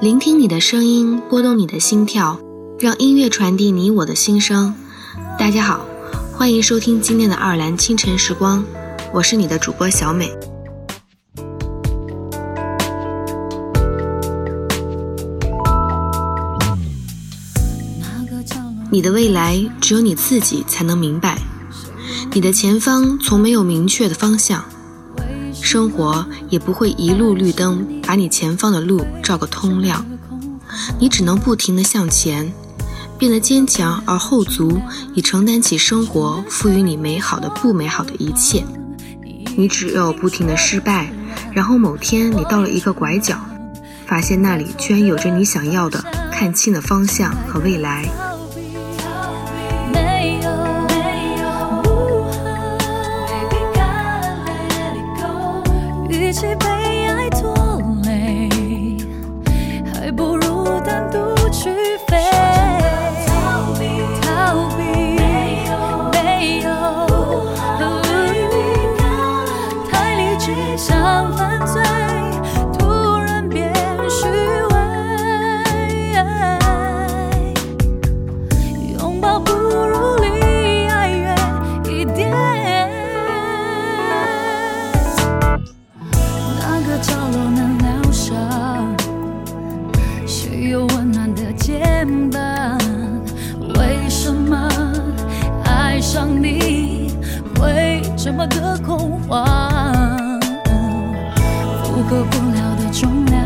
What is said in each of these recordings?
聆听你的声音，拨动你的心跳，让音乐传递你我的心声。大家好，欢迎收听今天的爱尔兰清晨时光，我是你的主播小美。你的未来只有你自己才能明白，你的前方从没有明确的方向。生活也不会一路绿灯把你前方的路照个通亮，你只能不停地向前，变得坚强而后足，以承担起生活赋予你美好的不美好的一切。你只有不停的失败，然后某天你到了一个拐角，发现那里居然有着你想要的、看清的方向和未来。一起被爱拖。想你会这么的恐慌，负荷不了的重量，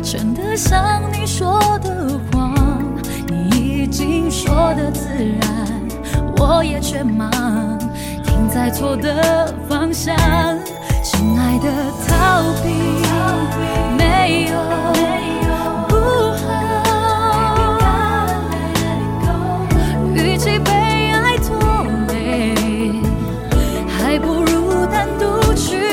真得像你说的谎，你已经说的自然，我也却忙，停在错的方向，亲爱的逃避，没有。还不如单独去。